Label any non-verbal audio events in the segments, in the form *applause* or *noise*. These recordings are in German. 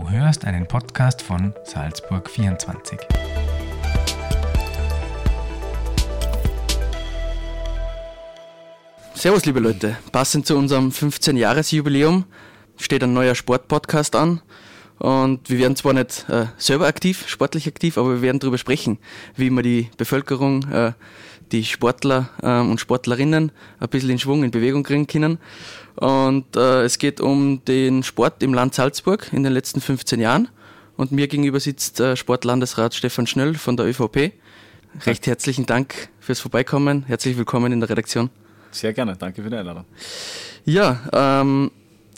Du hörst einen Podcast von Salzburg 24. Servus, liebe Leute. Passend zu unserem 15-Jahres-Jubiläum steht ein neuer Sport-Podcast an. Und wir werden zwar nicht äh, selber aktiv, sportlich aktiv, aber wir werden darüber sprechen, wie man die Bevölkerung, äh, die Sportler äh, und Sportlerinnen ein bisschen in Schwung, in Bewegung kriegen können. Und äh, es geht um den Sport im Land Salzburg in den letzten 15 Jahren. Und mir gegenüber sitzt äh, Sportlandesrat Stefan Schnöll von der ÖVP. Recht herzlichen Dank fürs Vorbeikommen. Herzlich willkommen in der Redaktion. Sehr gerne, danke für die Einladung. Ja, ähm,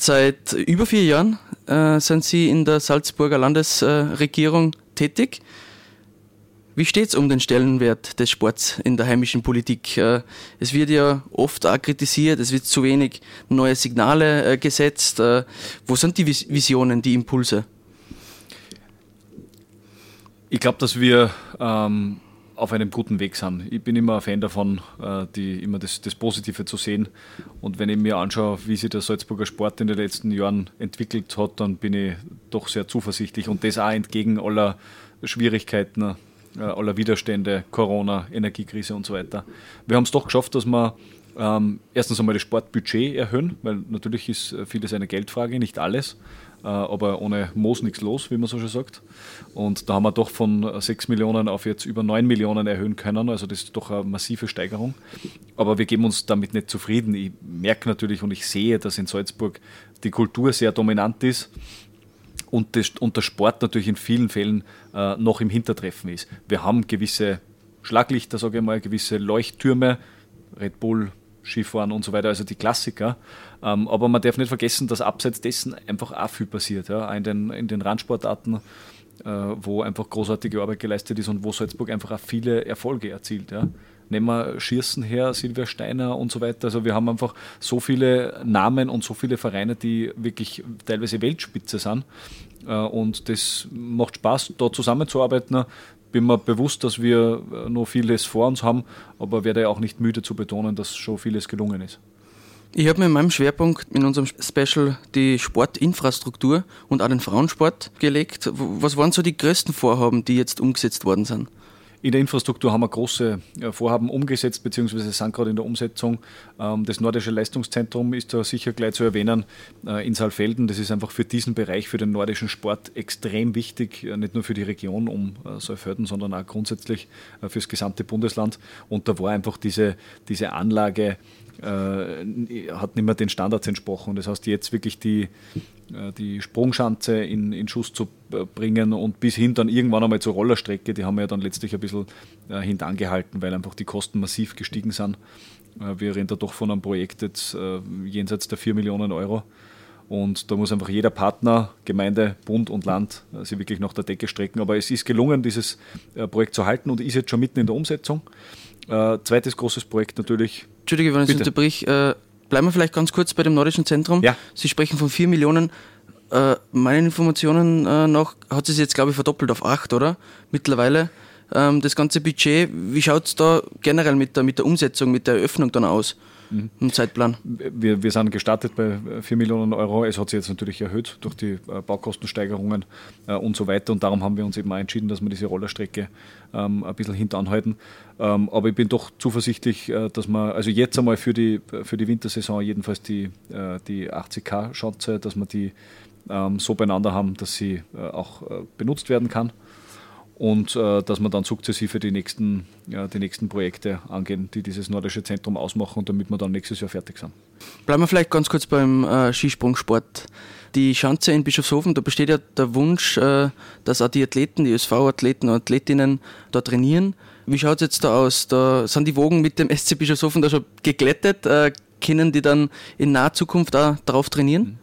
seit über vier Jahren äh, sind Sie in der Salzburger Landesregierung tätig. Wie steht es um den Stellenwert des Sports in der heimischen Politik? Äh, es wird ja oft auch kritisiert, es wird zu wenig neue Signale äh, gesetzt. Äh, wo sind die Visionen, die Impulse? Ich glaube, dass wir ähm, auf einem guten Weg sind. Ich bin immer ein Fan davon, äh, die, immer das, das, Positive zu sehen. Und wenn ich mir anschaue, wie sich der Salzburger Sport in den letzten Jahren entwickelt hat, dann bin ich doch sehr zuversichtlich. Und das auch entgegen aller Schwierigkeiten, äh, aller Widerstände, Corona, Energiekrise und so weiter. Wir haben es doch geschafft, dass wir ähm, erstens einmal das Sportbudget erhöhen, weil natürlich ist vieles eine Geldfrage, nicht alles. Äh, aber ohne Moos nichts los, wie man so schon sagt. Und da haben wir doch von 6 Millionen auf jetzt über 9 Millionen erhöhen können. Also das ist doch eine massive Steigerung. Aber wir geben uns damit nicht zufrieden. Ich merke natürlich und ich sehe, dass in Salzburg die Kultur sehr dominant ist und, das, und der Sport natürlich in vielen Fällen äh, noch im Hintertreffen ist. Wir haben gewisse Schlaglichter, sage ich mal, gewisse Leuchttürme, Red Bull, Skifahren und so weiter, also die Klassiker. Ähm, aber man darf nicht vergessen, dass abseits dessen einfach auch viel passiert. Ja? In, den, in den Randsportarten, äh, wo einfach großartige Arbeit geleistet ist und wo Salzburg einfach auch viele Erfolge erzielt. Ja? Nehmen wir Schießen her, Silvia Steiner und so weiter. Also wir haben einfach so viele Namen und so viele Vereine, die wirklich teilweise Weltspitze sind. Äh, und das macht Spaß, da zusammenzuarbeiten bin mir bewusst, dass wir noch vieles vor uns haben, aber werde auch nicht müde zu betonen, dass schon vieles gelungen ist. Ich habe mir in meinem Schwerpunkt in unserem Special die Sportinfrastruktur und auch den Frauensport gelegt. Was waren so die größten Vorhaben, die jetzt umgesetzt worden sind? In der Infrastruktur haben wir große äh, Vorhaben umgesetzt, beziehungsweise sind gerade in der Umsetzung. Ähm, das Nordische Leistungszentrum ist da sicher gleich zu erwähnen äh, in Saalfelden. Das ist einfach für diesen Bereich, für den nordischen Sport extrem wichtig, äh, nicht nur für die Region um Saalfelden, sondern auch grundsätzlich fürs gesamte Bundesland. Und da war einfach diese, diese Anlage, hat nicht mehr den Standards entsprochen. Das heißt, jetzt wirklich die, äh, die Sprungschanze in, in Schuss zu äh, bringen und bis hin dann irgendwann einmal zur Rollerstrecke, die haben wir ja dann letztlich ein bisschen äh, hintangehalten, weil einfach die Kosten massiv gestiegen sind. Äh, wir reden da doch von einem Projekt jetzt äh, jenseits der 4 Millionen Euro. Und da muss einfach jeder Partner, Gemeinde, Bund und Land äh, sich wirklich nach der Decke strecken. Aber es ist gelungen, dieses Projekt zu halten und ist jetzt schon mitten in der Umsetzung. zweites großes Projekt natürlich. Entschuldige, wenn ich unterbrich. Bleiben wir vielleicht ganz kurz bei dem Nordischen Zentrum. Ja. Sie sprechen von 4 Millionen. Äh, meinen Informationen äh, nach hat es jetzt, glaube ich, verdoppelt auf 8, oder? Mittlerweile. Ähm, das ganze Budget, wie schaut es da generell mit der, mit der Umsetzung, mit der Eröffnung dann aus? Mhm. im Zeitplan? Wir, wir sind gestartet bei 4 Millionen Euro. Es hat sich jetzt natürlich erhöht durch die äh, Baukostensteigerungen äh, und so weiter. Und darum haben wir uns eben auch entschieden, dass wir diese Rollerstrecke ähm, ein bisschen hintanhalten. Ähm, aber ich bin doch zuversichtlich, äh, dass wir, also jetzt einmal für die, für die Wintersaison jedenfalls die, die 80k-Schanze, dass wir die ähm, so beieinander haben, dass sie auch benutzt werden kann und äh, dass wir dann sukzessive die nächsten, ja, die nächsten Projekte angehen, die dieses nordische Zentrum ausmachen, damit wir dann nächstes Jahr fertig sind. Bleiben wir vielleicht ganz kurz beim äh, Skisprungsport. Die Schanze in Bischofshofen, da besteht ja der Wunsch, äh, dass auch die Athleten, die SV-Athleten und Athletinnen da trainieren. Wie schaut es jetzt da aus? Da sind die Wogen mit dem *laughs* SC Bischofshofen da schon geglättet? Äh, können die dann in naher Zukunft auch darauf trainieren?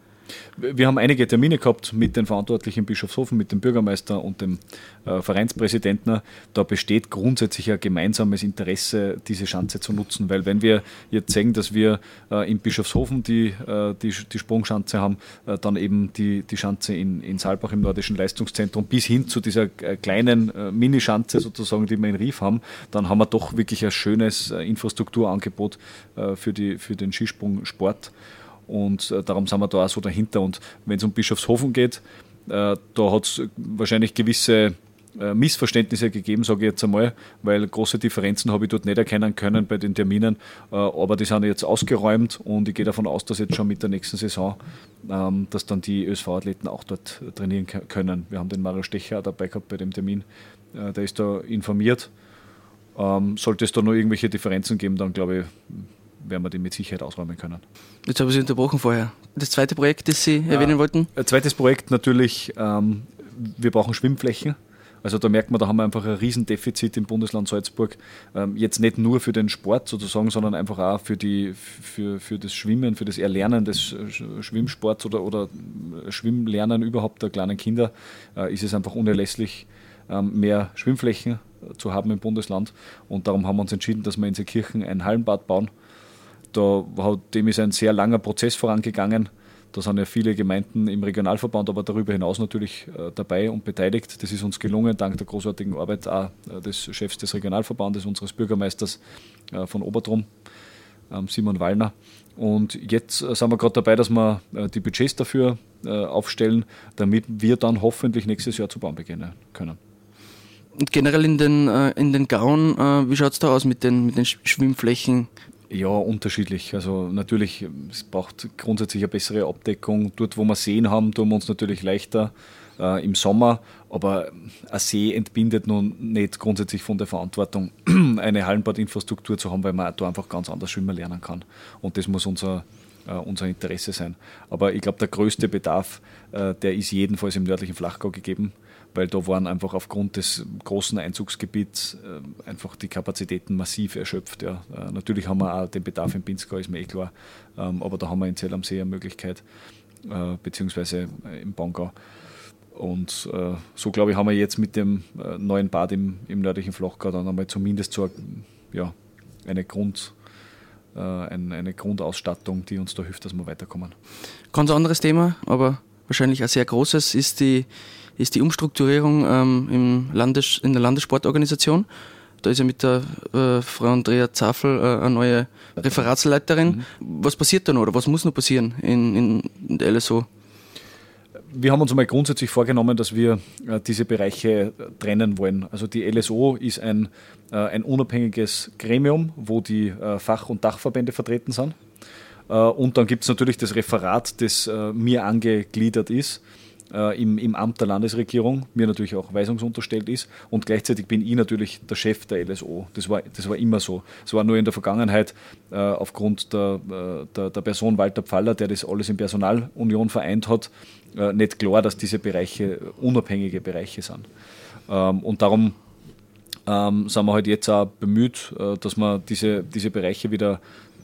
Wir haben einige Termine gehabt mit den Verantwortlichen Bischofshofen, mit dem Bürgermeister und dem äh, Vereinspräsidenten. Da besteht grundsätzlich ein gemeinsames Interesse, diese Schanze zu nutzen, weil wenn wir jetzt sehen, dass wir äh, in Bischofshofen die, äh, die, die, Sprungschanze haben, äh, dann eben die, die Schanze in, in Saalbach im Nordischen Leistungszentrum bis hin zu dieser äh, kleinen äh, Minischanze sozusagen, die wir in Rief haben, dann haben wir doch wirklich ein schönes Infrastrukturangebot für, die, für den Skisprungsport. Und äh, darum sind wir da auch so dahinter. Und wenn es um Bischofshofen geht, Äh, da hat es wahrscheinlich gewisse äh, Missverständnisse gegeben, sage ich jetzt einmal, weil große Differenzen habe ich dort nicht erkennen können bei den Terminen, äh, aber die sind jetzt ausgeräumt und ich gehe davon aus, dass jetzt schon mit der nächsten Saison, ähm, dass dann die ÖSV-Athleten auch dort trainieren können. Wir haben den Mario Stecher dabei gehabt bei dem Termin, äh, der ist da informiert. Ähm, sollte es da noch irgendwelche Differenzen geben, dann glaube ich, werden wir die mit Sicherheit ausräumen können. Jetzt habe ich Sie unterbrochen vorher. Das zweite Projekt, das Sie erwähnen ja, wollten? Zweites Projekt natürlich, ähm, wir brauchen Schwimmflächen also da merkt man, da haben wir einfach ein Riesendefizit im Bundesland Salzburg. Ähm, jetzt nicht nur für den Sport sozusagen, sondern einfach auch für, die, für, für das Schwimmen, für das Erlernen des Schwimmsports oder, oder Schwimmlernen überhaupt der kleinen Kinder äh, ist es einfach unerlässlich, ähm, mehr Schwimmflächen zu haben im Bundesland. Und darum haben wir uns entschieden, dass wir in Kirchen ein Hallenbad bauen. Da, dem ist ein sehr langer Prozess vorangegangen. Da sind ja viele Gemeinden im Regionalverband, aber darüber hinaus natürlich äh, dabei und beteiligt. Das ist uns gelungen, dank der großartigen Arbeit auch äh, des Chefs des Regionalverbandes, unseres Bürgermeisters äh, von Obertrum, ähm, Simon Wallner. Und jetzt sind wir gerade dabei, dass wir die Budgets dafür aufstellen, damit wir dann hoffentlich nächstes Jahr zu bauen beginnen können. Und generell in den, in den Gauen, wie schaut es da aus mit den, mit den Schwimmflächen? Ja, unterschiedlich. Also natürlich, es braucht grundsätzlich eine bessere Abdeckung. Dort, wo wir Seen haben, tun wir uns natürlich leichter äh, im Sommer, aber ein See entbindet nun nicht grundsätzlich von der Verantwortung, *clears throat* eine Hallenbadinfrastruktur zu haben, weil man da einfach ganz anders schwimmen lernen kann. Und das muss unser, äh, unser Interesse sein. Aber ich glaube, der größte Bedarf, äh, der ist jedenfalls im nördlichen Flachgau gegeben weil da waren einfach aufgrund des großen Einzugsgebiets äh, einfach die Kapazitäten massiv erschöpft. Ja. Äh, natürlich haben wir auch den Bedarf in Pinzgau, ist mir eh klar, ähm, aber da haben wir in Zell am See eine Möglichkeit, äh, beziehungsweise im Bangau. Und so, glaube ich, haben wir jetzt mit dem neuen Bad im, im nördlichen Flachgau dann einmal zumindest so ja, eine, Grund, ein, eine Grundausstattung, die uns da hilft, dass wir weiterkommen. Ganz anderes Thema, aber wahrscheinlich ein sehr großes, ist die ist die Umstrukturierung ähm, im Landes-, in der Landessportorganisation. Da ist ja mit der äh, Frau Andrea Zafel äh, eine neue Referatsleiterin. Mhm. Was passiert da noch oder was muss noch passieren in, in der LSO? wir haben uns einmal grundsätzlich vorgenommen, dass wir äh, diese Bereiche äh, trennen wollen. Also die LSO ist ein, äh, ein unabhängiges Gremium, wo die äh, Fach- und Dachverbände vertreten sind. Äh, und dann gibt es natürlich das Referat, das äh, mir angegliedert ist äh, im, im Amt der Landesregierung, mir natürlich auch weisungsunterstellt ist und gleichzeitig bin ich natürlich der Chef der LSO. Das war, das war immer so. Es war nur in der Vergangenheit äh, aufgrund der, äh, der, der, Person Walter Pfaller, der das alles in Personalunion vereint hat, äh, nicht klar, dass diese Bereiche unabhängige Bereiche sind. Ähm, und darum ähm, sind wir halt jetzt auch bemüht, äh, dass wir diese, diese Bereiche wieder,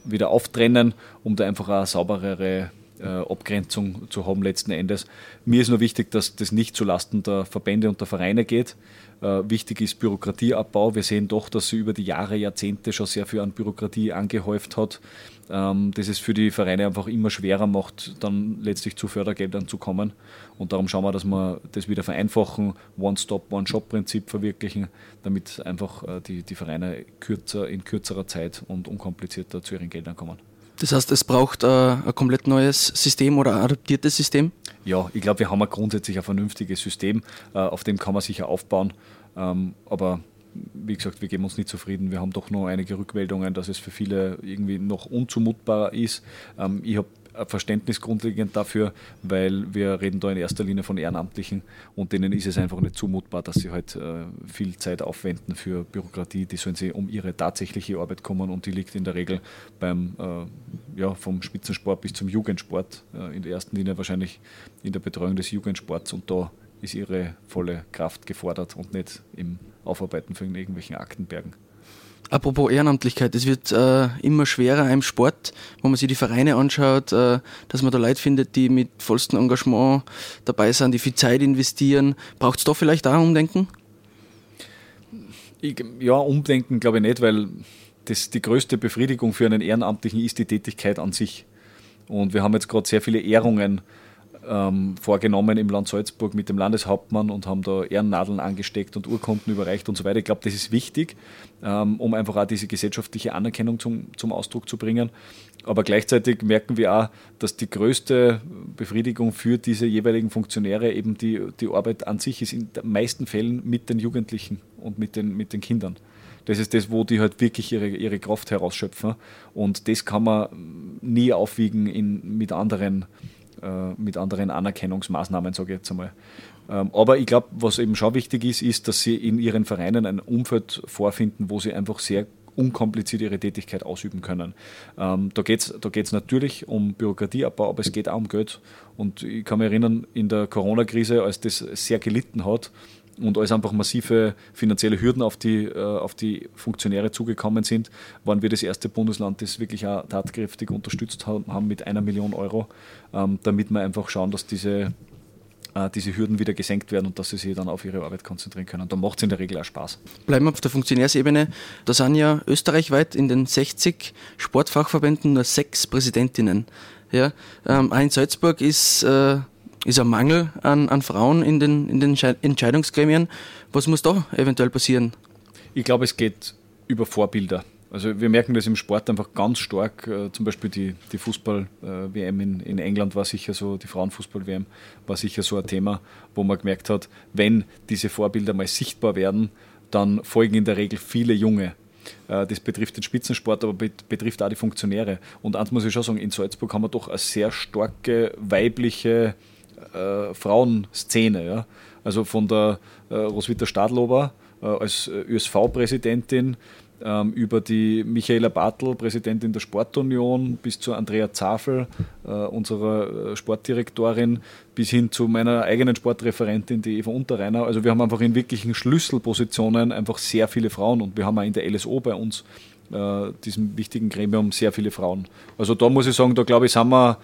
wieder auftrennen, um da einfach eine sauberere Abgrenzung zu haben letzten Endes. Mir ist nur wichtig, dass das nicht zulasten der Verbände und der Vereine geht. Äh, wichtig ist Bürokratieabbau. Wir sehen doch, dass sie über die Jahre, Jahrzehnte schon sehr viel an Bürokratie angehäuft hat. Ähm, das es für die Vereine einfach immer schwerer macht, dann letztlich zu Fördergeldern zu kommen. Und darum schauen wir, dass wir das wieder vereinfachen, One-Stop, One-Shop-Prinzip verwirklichen, damit einfach äh, die, die Vereine kürzer, in kürzerer Zeit und unkomplizierter zu ihren Geldern kommen. Das heißt, es braucht äh, ein komplett neues System oder ein adaptiertes System? Ja, ich glaube, wir haben ein grundsätzlich ein vernünftiges System, äh, auf dem kann man sicher aufbauen. Ähm, aber wie gesagt, wir geben uns nicht zufrieden. Wir haben doch noch einige Rückmeldungen, dass es für viele irgendwie noch unzumutbar ist. Ähm, ich habe Verständnis grundlegend dafür, weil wir reden da in erster Linie von Ehrenamtlichen und denen ist es einfach nicht zumutbar, dass sie halt äh, viel Zeit aufwenden für Bürokratie. Die sollen sie um ihre tatsächliche Arbeit kommen und die liegt in der Regel beim äh, ja, vom Spitzensport bis zum Jugendsport äh, in der ersten Linie wahrscheinlich in der Betreuung des Jugendsports und da ist ihre volle Kraft gefordert und nicht im Aufarbeiten von irgendwelchen Aktenbergen. Apropos Ehrenamtlichkeit, es wird äh, immer schwerer im Sport, wo man sich die Vereine anschaut, äh, dass man da Leute findet, die mit vollstem Engagement dabei sind, die viel Zeit investieren. Braucht es da vielleicht auch Umdenken? Ich, ja, Umdenken glaube ich nicht, weil das, die größte Befriedigung für einen Ehrenamtlichen ist die Tätigkeit an sich. Und wir haben jetzt gerade sehr viele Ehrungen ähm, vorgenommen im Land Salzburg mit dem Landeshauptmann und haben da Ehrennadeln angesteckt und Urkunden überreicht und so weiter. Ich glaube, das ist wichtig, ähm, um einfach auch diese gesellschaftliche Anerkennung zum, zum Ausdruck zu bringen. Aber gleichzeitig merken wir auch, dass die größte Befriedigung für diese jeweiligen Funktionäre eben die, die Arbeit an sich ist, in den meisten Fällen mit den Jugendlichen und mit den, mit den Kindern. Das ist das, wo die halt wirklich ihre, ihre Kraft herausschöpfen. Und das kann man nie aufwiegen in, mit anderen äh, mit anderen Anerkennungsmaßnahmen, sage ich jetzt einmal. Ähm, aber ich glaube, was eben schon wichtig ist, ist, dass sie in ihren Vereinen ein Umfeld vorfinden, wo sie einfach sehr unkompliziert ihre Tätigkeit ausüben können. Ähm, da geht es da geht's natürlich um Bürokratieabbau, aber es geht auch um Geld. Und ich kann mich erinnern, in der Corona-Krise, als das sehr gelitten hat, und als einfach massive finanzielle Hürden auf die, äh, auf die Funktionäre zugekommen sind, waren wir das erste Bundesland, das wirklich auch tatkräftig unterstützt haben mit einer Million Euro, ähm, damit wir einfach schauen, dass diese, äh, diese Hürden wieder gesenkt werden und dass sie sich dann auf ihre Arbeit konzentrieren können. Da macht es in der Regel auch Spaß. Bleiben wir auf der Funktionärsebene. Da sind ja österreichweit in den 60 Sportfachverbänden nur sechs Präsidentinnen. Ja, ähm, in Salzburg ist äh, ist ein Mangel an, an Frauen in den, in den Entscheidungsgremien. Was muss da eventuell passieren? Ich glaube, es geht über Vorbilder. Also wir merken das im Sport einfach ganz stark. Äh, zum Beispiel die, die Fußball-WM in, in England war sicher so, die Frauenfußball-WM war sicher so ein Thema, wo man gemerkt hat, wenn diese Vorbilder mal sichtbar werden, dann folgen in der Regel viele Junge. Äh, das betrifft den Spitzensport, aber betrifft auch die Funktionäre. Und eins muss ich schon sagen, in Salzburg haben wir doch eine sehr starke weibliche äh, Frauenszene. Ja? Also von der äh, Roswitha Stadlober äh, als äh, ÖSV-Präsidentin ähm, über die Michaela Bartel, Präsidentin der Sportunion, bis zu Andrea Zafel, äh, unserer äh, Sportdirektorin, bis hin zu meiner eigenen Sportreferentin, die Eva Unterreiner. Also wir haben einfach in wirklichen Schlüsselpositionen einfach sehr viele Frauen und wir haben auch in der LSO bei uns, diesem wichtigen Gremium, sehr viele Frauen. Also da muss ich sagen, da glaube ich, sind wir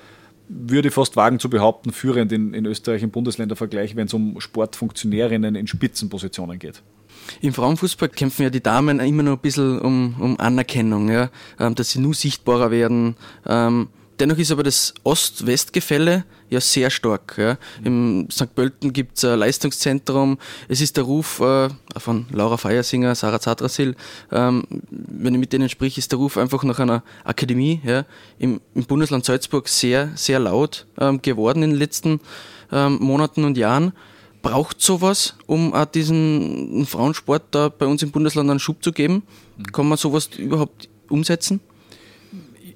würde fast wagen zu behaupten, führend in, in Österreich im Bundesländervergleich, wenn es um Sportfunktionärinnen in Spitzenpositionen geht. Im Frauenfußball kämpfen ja die Damen immer noch ein bisschen um, um Anerkennung, ja, ähm, dass sie nur sichtbarer werden. Ähm, Dennoch ist aber das Ost-West-Gefälle ja sehr stark. Ja. Im St. Pölten gibt es ein Leistungszentrum. Es ist der Ruf äh, von Laura Feiersinger, Sarah Zadrasil. Ähm, wenn ich mit denen spreche, ist der Ruf einfach nach einer Akademie ja, im, im Bundesland Salzburg sehr, sehr laut ähm, geworden in den letzten ähm, Monaten und Jahren. Braucht sowas, um auch diesen Frauensport da bei uns im Bundesland einen Schub zu geben? Kann man sowas überhaupt umsetzen?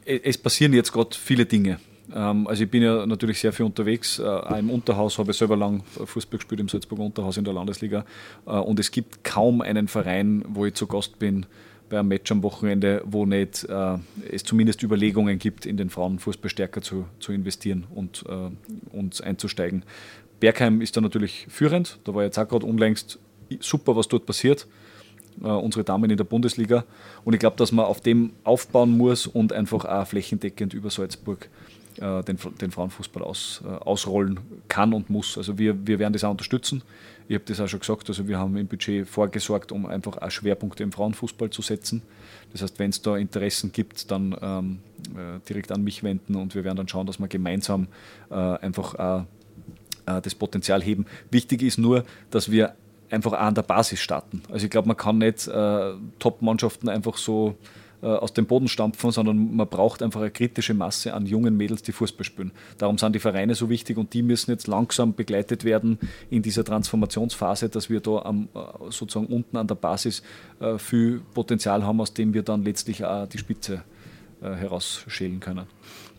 Es passieren jetzt gerade viele Dinge. Ähm, also ich bin ja natürlich sehr viel unterwegs. Äh, auch Im Unterhaus habe ich selber lang Fußball gespielt im Salzburger Unterhaus in der Landesliga. Äh, und es gibt kaum einen Verein, wo ich zu Gast bin bei einem Match am Wochenende, wo nicht äh, es zumindest Überlegungen gibt, in den Frauenfußball stärker zu, zu investieren und, und einzusteigen. Bergheim ist da natürlich führend. Da war jetzt auch gerade unlängst super, was dort passiert äh, unsere Damen in der Bundesliga. Und ich glaube, dass man auf dem aufbauen muss und einfach auch flächendeckend über Salzburg äh, den, den Frauenfußball aus, äh, ausrollen kann und muss. Also wir, wir werden das auch unterstützen. Ich habe das auch schon gesagt, also wir haben im Budget vorgesorgt, um einfach auch Schwerpunkte im Frauenfußball zu setzen. Das heißt, wenn es da Interessen gibt, dann ähm, äh, direkt an mich wenden und wir werden dann schauen, dass wir gemeinsam einfach das Potenzial heben. Wichtig ist nur, dass wir einfach auch an der Basis starten. Also ich glaube, man kann nicht äh, Top-Mannschaften einfach so äh, aus dem Boden stampfen, sondern man braucht einfach eine kritische Masse an jungen Mädels, die Fußball spielen. Darum sind die Vereine so wichtig und die müssen jetzt langsam begleitet werden in dieser Transformationsphase, dass wir da am, äh, sozusagen unten an der Basis äh, viel Potenzial haben, aus dem wir dann letztlich auch die Spitze äh, herausschälen können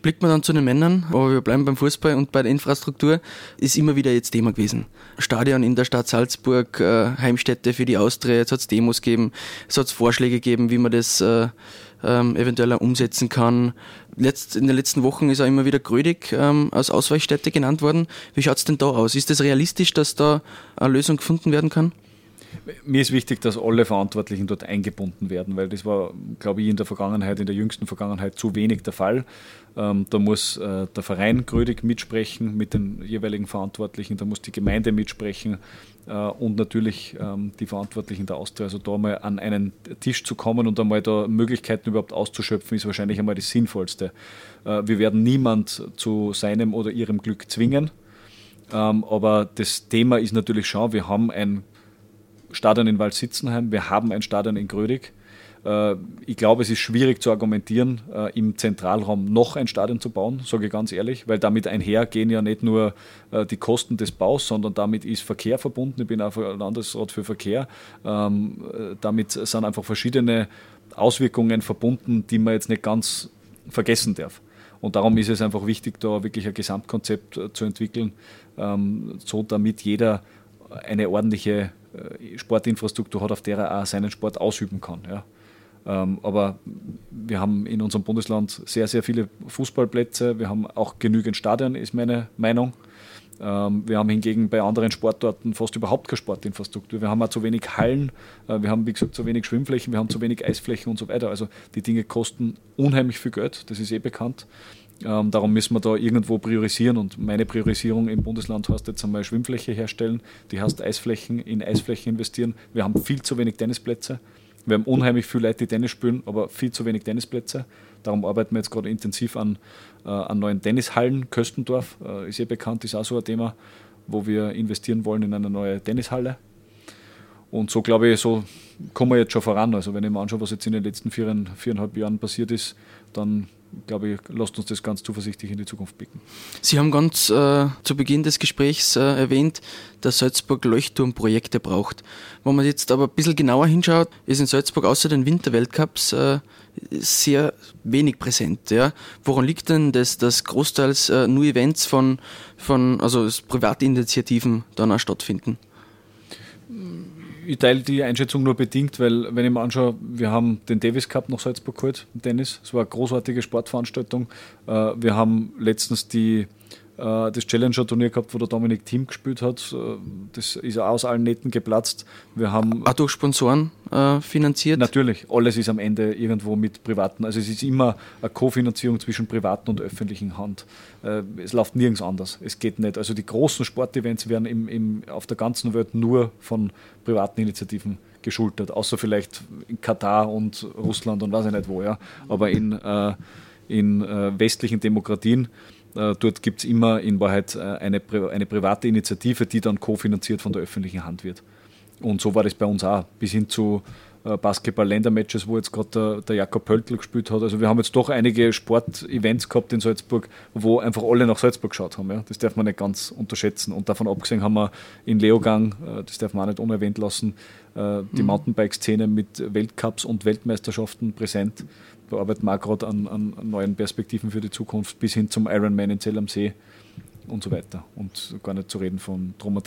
blickt man dann zu den Männern, aber wir bleiben beim Fußball und bei der Infrastruktur, ist immer wieder jetzt Thema gewesen. Stadion in der Stadt Salzburg, äh, Heimstätte für die Austria, jetzt hat es Demos gegeben, es hat Vorschläge gegeben, wie man das äh, ähm, eventuell umsetzen kann. Letzt, in den letzten Wochen ist auch immer wieder Grödig ähm, als Ausweichstätte genannt worden. Wie schaut es denn da aus? Ist es das realistisch, dass da eine Lösung gefunden werden kann? Mir ist wichtig, dass alle Verantwortlichen dort eingebunden werden, weil das war, glaube ich, in der Vergangenheit, in der jüngsten Vergangenheit zu wenig der Fall. Ähm, da muss äh, der Verein Grödig mitsprechen mit den jeweiligen Verantwortlichen, da muss die Gemeinde mitsprechen äh, und natürlich ähm, die Verantwortlichen der Austria. Also da mal an einen Tisch zu kommen und einmal da Möglichkeiten überhaupt auszuschöpfen, ist wahrscheinlich einmal das Sinnvollste. Äh, wir werden niemand zu seinem oder ihrem Glück zwingen. Ähm, aber das Thema ist natürlich schon, wir haben ein Stadion in Waldsitzenheim, wir haben ein Stadion in Grödig. Äh, ich glaube, es ist schwierig zu argumentieren, äh, im Zentralraum noch ein Stadion zu bauen, sage ich ganz ehrlich, weil damit einhergehen ja nicht nur äh, die Kosten des Baus, sondern damit ist Verkehr verbunden. Ich bin auch Landesrat für Verkehr. Ähm, damit sind einfach verschiedene Auswirkungen verbunden, die man jetzt nicht ganz vergessen darf. Und darum ist es einfach wichtig, da wirklich ein Gesamtkonzept zu entwickeln, ähm, so damit jeder eine ordentliche Sportinfrastruktur hat, auf der er auch seinen Sport ausüben kann. Ja. Ähm, aber wir haben in unserem Bundesland sehr, sehr viele Fußballplätze. Wir haben auch genügend Stadien, ist meine Meinung. Ähm, wir haben hingegen bei anderen Sportorten fast überhaupt keine Sportinfrastruktur. Wir haben auch zu wenig Hallen, äh, wir haben, wie gesagt, zu wenig Schwimmflächen, wir haben zu wenig Eisflächen und so weiter. Also die Dinge kosten unheimlich viel Geld, das ist eh bekannt. Ähm, darum müssen wir da irgendwo priorisieren und meine Priorisierung im Bundesland heißt jetzt einmal Schwimmfläche herstellen, die heißt Eisflächen, in Eisflächen investieren. Wir haben viel zu wenig Tennisplätze. Wir haben unheimlich viele Leute, die Tennis spielen, aber viel zu wenig Tennisplätze. Darum arbeiten wir jetzt gerade intensiv an, äh, an neuen Tennishallen. Köstendorf äh, ist ja bekannt, ist auch so ein Thema, wo wir investieren wollen in eine neue Tennishalle. Und so glaube ich, so kommen wir jetzt schon voran. Also wenn ich mir anschaue, was jetzt in den letzten vier, viereinhalb Jahren passiert ist, dann glaube ich, lasst uns das ganz zuversichtlich in die Zukunft blicken. Sie haben ganz äh, zu Beginn des Gesprächs äh, erwähnt, dass Salzburg Leuchtturmprojekte braucht. Wenn man jetzt aber ein bisschen genauer hinschaut, ist in Salzburg außer den Winterweltcups äh, sehr wenig präsent. Ja? Woran liegt denn das, dass großteils äh, nur Events von, von also Privatinitiativen dann auch stattfinden? Ich teile die Einschätzung nur bedingt, weil, wenn ich mir anschaue, wir haben den Davis Cup nach Salzburg geholt, Tennis. Es war eine großartige Sportveranstaltung. Äh, wir haben letztens die das Challenger-Turnier gehabt, wo der Dominik Thiem gespielt hat. Äh, das ist aus allen Nähten geplatzt. Wir haben auch durch Sponsoren äh, finanziert? Natürlich, alles ist am Ende irgendwo mit privaten. Also es ist immer eine Kofinanzierung zwischen privaten und öffentlichen Hand. Äh, es läuft nirgends anders. Es geht nicht. Also die großen Sportevents werden im, im, auf der ganzen Welt nur von privaten Initiativen geschultert, außer vielleicht in Katar und Russland und weiß ich nicht wo. Ja. Aber in, äh, in äh, westlichen Demokratien äh, dort gibt es immer in Wahrheit äh, eine, eine private Initiative, die dann kofinanziert von der öffentlichen Hand wird. Und so war das bei uns auch, bis hin zu äh, Basketball-Ländermatches, wo jetzt gerade der, der, Jakob Pöltl gespielt hat. Also wir haben jetzt doch einige Sportevents gehabt in Salzburg, wo einfach alle nach Salzburg geschaut haben. Ja? Das darf man nicht ganz unterschätzen. Und davon abgesehen haben wir in Leogang, das darf man auch nicht unerwähnt lassen, die mhm. Mountainbike-Szene mit Weltcups und Weltmeisterschaften präsent da arbeiten wir gerade an, an, neuen Perspektiven für die Zukunft, bis hin zum Ironman in Zell am See und so weiter. Und gar nicht zu reden von Troma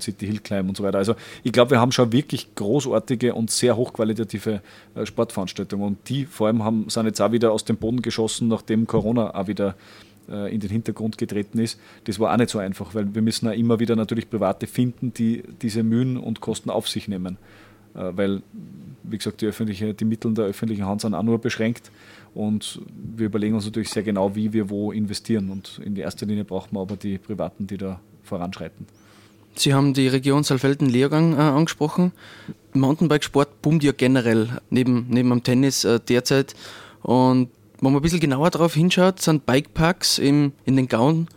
City Hill Climb und so weiter. Also ich glaube, wir haben schon wirklich großartige und sehr hochqualitative äh, Sportveranstaltungen. Und die vor allem haben, sind jetzt auch wieder aus dem Boden geschossen, nachdem Corona auch wieder äh, in den Hintergrund getreten ist. Das war auch nicht so einfach, weil wir müssen auch immer wieder natürlich Private finden, die diese Mühen und Kosten auf sich nehmen. Äh, weil, wie gesagt, die, öffentliche, die Mittel der öffentlichen Hand sind auch nur beschränkt und wir überlegen uns natürlich sehr genau, wie wir wo investieren und in erster Linie brauchen wir aber die Privaten, die da voranschreiten. Sie haben die Region Saalfelden-Lehrgang äh, angesprochen. Mountainbikesport boomt ja generell neben, neben dem Tennis äh, derzeit. Und wenn man ein bisschen genauer darauf hinschaut, sind Bikeparks im, in den Gauen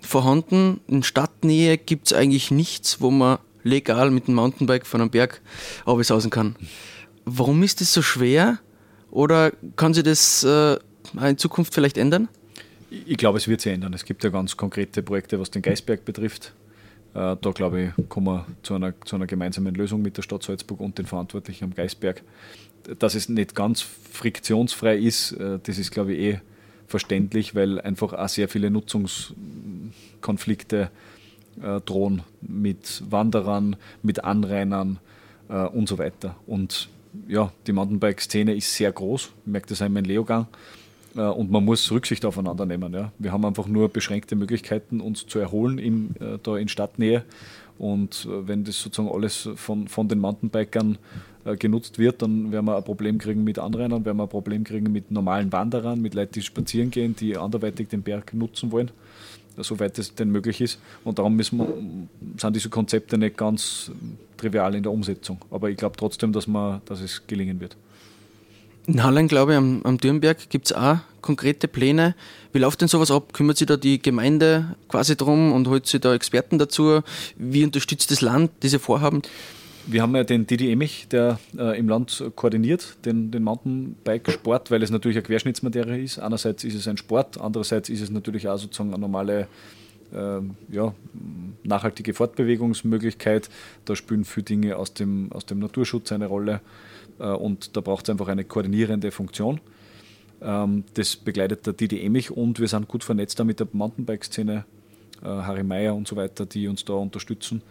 vorhanden. In Stadtnähe gibt es eigentlich nichts, wo man legal mit dem Mountainbike von einem Berg sausen kann. Warum ist das so schwer? Oder kann sich das äh, in Zukunft vielleicht ändern? Ich glaube, es wird sich ändern. Es gibt ja ganz konkrete Projekte, was den Geisberg betrifft. Äh, da glaube ich, kommen wir zu einer, zu einer gemeinsamen Lösung mit der Stadt Salzburg und den Verantwortlichen am Geisberg. Dass es nicht ganz friktionsfrei ist, äh, das ist, glaube ich, eh verständlich, weil einfach auch sehr viele Nutzungskonflikte äh, drohen mit Wanderern, mit Anrainern äh, und so weiter. Und ja, die Mountainbike-Szene ist sehr groß, ich merke das auch in Leogang. Äh, und man muss Rücksicht aufeinander nehmen. Ja. Wir haben einfach nur beschränkte Möglichkeiten, uns zu erholen in, äh, da in Stadtnähe. Und äh, wenn das sozusagen alles von, von den Mountainbikern genutzt wird, dann werden wir ein Problem kriegen mit Anrainern, werden wir ein Problem kriegen mit normalen Wanderern, mit Leuten, die spazieren gehen, die anderweitig den Berg nutzen wollen soweit es denn möglich ist. Und darum wir, sind diese Konzepte nicht ganz trivial in der Umsetzung. Aber ich glaube trotzdem, dass, man, dass es gelingen wird. In Hallen, glaube ich, am, am Dürnberg gibt es auch konkrete Pläne. Wie läuft denn sowas ab? Kümmert sich da die Gemeinde quasi drum und holt sich da Experten dazu? Wie unterstützt das Land diese Vorhaben? Wir haben ja den Didi Emich, der äh, im Land koordiniert, den, den Mountainbike-Sport, weil es natürlich eine Querschnittsmaterie ist. Einerseits ist es ein Sport, andererseits ist es natürlich auch sozusagen eine normale äh, ja, nachhaltige Fortbewegungsmöglichkeit. Da spielen viele Dinge aus dem, aus dem Naturschutz eine Rolle äh, und da braucht es einfach eine koordinierende Funktion. Ähm, das begleitet der Didi Emich und wir sind gut vernetzt da mit der Mountainbike-Szene, äh, Harry Meyer und so weiter, die uns da unterstützen,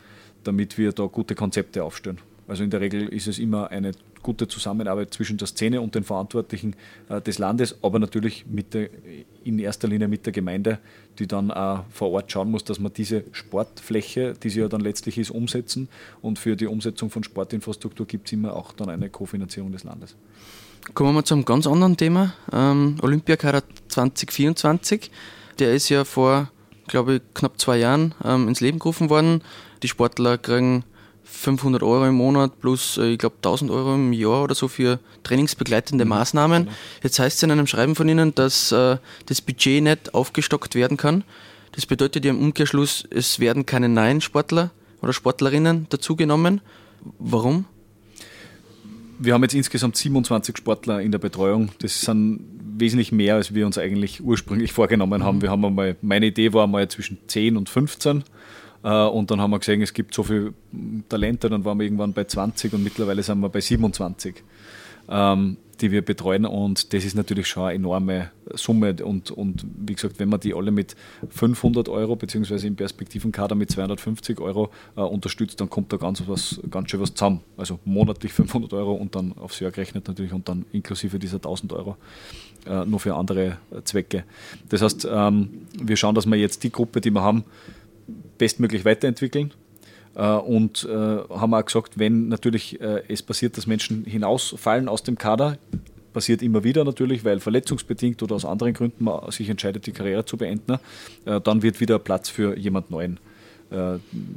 damit wir da gute Konzepte aufstellen. Also in der Regel ist es immer eine gute Zusammenarbeit zwischen der Szene und den Verantwortlichen äh, des Landes, aber natürlich der, in erster Linie mit der Gemeinde, die dann auch vor Ort schauen muss, dass man diese Sportfläche, die sie ja dann letztlich ist, umsetzen. Und für die Umsetzung von Sportinfrastruktur gibt es immer auch dann eine Kofinanzierung des Landes. Kommen wir zu einem ganz anderen Thema. Ähm, Olympiakader 2024. Der ist ja vor, glaube ich, knapp zwei Jahren ähm, ins Leben gerufen worden. Die Sportler kriegen 500 Euro im Monat plus, äh, ich glaube, 1000 Euro im Jahr oder so für trainingsbegleitende mhm. Maßnahmen. Genau. Jetzt heißt es in einem Schreiben von Ihnen, dass äh, das Budget nicht aufgestockt werden kann. Das bedeutet ja im Umkehrschluss, es werden keine neuen Sportler oder Sportlerinnen dazugenommen. Warum? Wir haben jetzt insgesamt 27 Sportler in der Betreuung. Das sind wesentlich mehr, als wir uns eigentlich ursprünglich vorgenommen haben. Mhm. Wir haben einmal, meine Idee war mal zwischen 10 und 15 äh, und dann haben wir gesehen, es gibt so viele Talente, dann waren wir irgendwann bei 20 und mittlerweile sind wir bei 27, ähm, die wir betreuen. Und das ist natürlich schon eine enorme Summe. Und, und wie gesagt, wenn man die alle mit 500 Euro, beziehungsweise im Perspektivenkader mit 250 Euro äh, unterstützt, dann kommt da ganz, was, ganz schön was zusammen. Also monatlich 500 Euro und dann aufs Jahr gerechnet natürlich und dann inklusive dieser 1000 Euro äh, nur für andere Zwecke. Das heißt, ähm, wir schauen, dass wir jetzt die Gruppe, die wir haben, bestmöglich weiterentwickeln. Äh, und äh, haben auch gesagt, wenn natürlich äh, es passiert, dass Menschen hinausfallen aus dem Kader, passiert immer wieder natürlich, weil verletzungsbedingt oder aus anderen Gründen man sich entscheidet, die Karriere zu beenden, dann wird wieder Platz für jemand Neuen.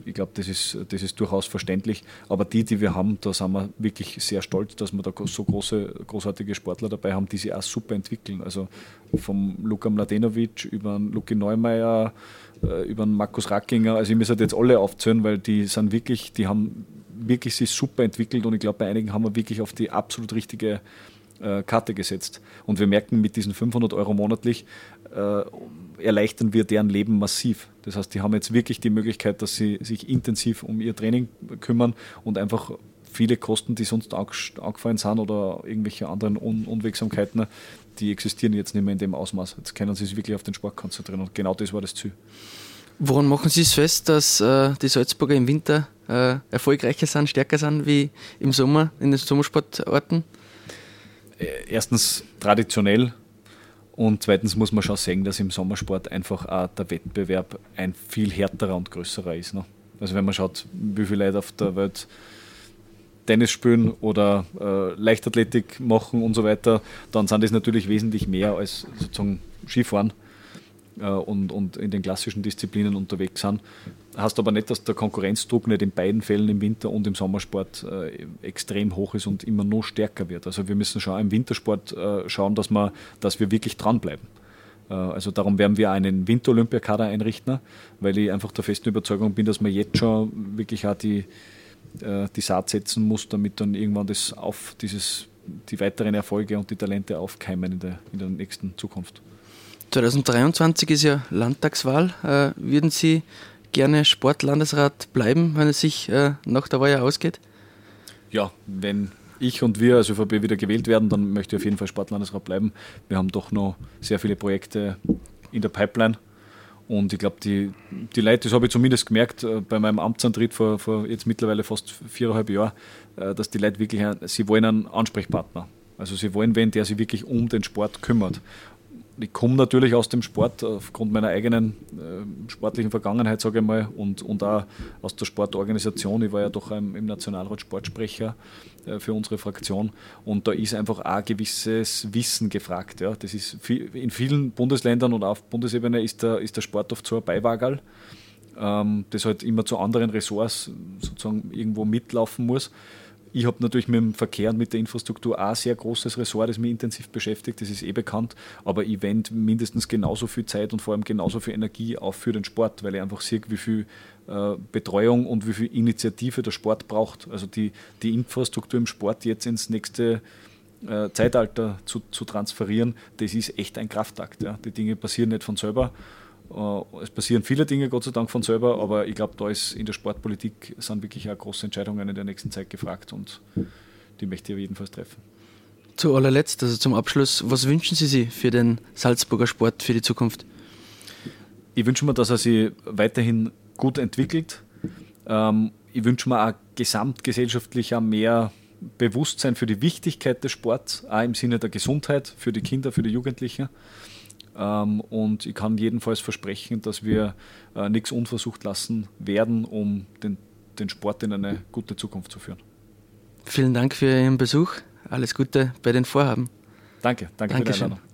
Ich glaube, das ist, das ist durchaus verständlich. Aber die, die wir haben, da sind wir wirklich sehr stolz, dass wir da so große, großartige Sportler dabei haben, die sich auch super entwickeln. Also vom Luka Mladenovic über Luki Neumeier, äh, über den Markus Rackinger. Also ich muss halt jetzt alle aufzählen, weil die sind wirklich, die haben wirklich sich super entwickelt und ich glaube, bei einigen haben wir wirklich auf die absolut richtige äh, Karte gesetzt. Und wir merken, mit diesen 500 Euro monatlich äh, erleichtern wir deren Leben massiv. Das heißt, die haben jetzt wirklich die Möglichkeit, dass sie sich intensiv um ihr Training kümmern und einfach viele Kosten, die sonst angefallen sind oder irgendwelche anderen Un Unwegsamkeiten, die existieren jetzt nicht mehr in dem Ausmaß. Jetzt können sie sich wirklich auf den Sport konzentrieren und genau das war das Ziel. Woran machen Sie es fest, dass äh, die Salzburger im Winter äh, erfolgreicher sind, stärker sind wie im Sommer in den Sommersportorten? Äh, erstens traditionell und zweitens muss man schon sehen, dass im Sommersport einfach auch der Wettbewerb ein viel härterer und größerer ist. Ne? Also wenn man schaut, wie viele Leute auf der Welt Tennis spielen oder äh, Leichtathletik machen und so weiter, dann sind das natürlich wesentlich mehr als sozusagen Skifahren äh, und, und in den klassischen Disziplinen unterwegs sind. Heißt aber nicht, dass der Konkurrenzdruck nicht in beiden Fällen im Winter und im Sommersport äh, extrem hoch ist und immer noch stärker wird. Also wir müssen schon im Wintersport äh, schauen, dass, wir, dass wir wirklich dranbleiben. Äh, also darum werden wir einen Winter-Olympiakader einrichten, weil ich einfach der festen Überzeugung bin, dass wir jetzt schon wirklich auch die, äh, die Saat setzen muss, damit dann irgendwann das auf dieses, die weiteren Erfolge und die Talente aufkeimen in der, in der nächsten Zukunft. 2023 ist ja Landtagswahl. Äh, würden Sie gerne Sportlandesrat bleiben, wenn es sich äh, nach der Wahl ausgeht? Ja, wenn ich und wir als ÖVP wieder gewählt werden, dann möchte ich auf jeden Fall Sportlandesrat bleiben. Wir haben doch noch sehr viele Projekte in der Pipeline und ich glaube, die, die Leute, das habe ich zumindest gemerkt äh, bei meinem Amtsantritt vor, vor jetzt mittlerweile fast viereinhalb Jahren, äh, dass die Leute wirklich, sie wollen einen Ansprechpartner. Also sie wollen wen, der sich wirklich um den Sport kümmert ich komme natürlich aus dem Sport aufgrund meiner eigenen äh, sportlichen Vergangenheit, sage ich mal, und, und auch aus der Sportorganisation. Ich war ja doch im, im Nationalrat Sportsprecher äh, für unsere Fraktion und da ist einfach auch gewisses Wissen gefragt. Ja. Das ist viel, in vielen Bundesländern und auf Bundesebene ist der, ist der Sport oft so ein Beiwagerl, ähm, das halt immer zu anderen Ressorts sozusagen irgendwo mitlaufen muss Ich habe natürlich mit dem Verkehr und mit der Infrastruktur auch ein sehr großes Ressort, das mich intensiv beschäftigt, das ist eh bekannt, aber ich wende mindestens genauso viel Zeit und vor allem genauso viel Energie auf für den Sport, weil ich einfach sehe, wie viel äh, Betreuung und wie viel Initiative der Sport braucht. Also die, die Infrastruktur im Sport jetzt ins nächste äh, Zeitalter zu, zu transferieren, das ist echt ein Kraftakt. Ja. Die Dinge passieren nicht von selber. Äh, es passieren viele Dinge, Gott sei Dank, von selber, aber ich glaube, da ist in der Sportpolitik sind wirklich auch große Entscheidungen in der nächsten Zeit gefragt und die möchte ich jedenfalls treffen. Zu allerletzt, also zum Abschluss, was wünschen Sie sich für den Salzburger Sport für die Zukunft? Ich wünsche mir, dass er sich weiterhin gut entwickelt. Ähm, ich wünsche mir auch gesamtgesellschaftlich auch mehr Bewusstsein für die Wichtigkeit des Sports, auch im Sinne der Gesundheit für die Kinder, für die Jugendlichen. Ähm, und ich kann jedenfalls versprechen, dass wir äh, nichts unversucht lassen werden, um den, den Sport in eine gute Zukunft zu führen. Vielen Dank für Ihren Besuch. Alles Gute bei den Vorhaben. Danke, danke Dankeschön. für die Einladung.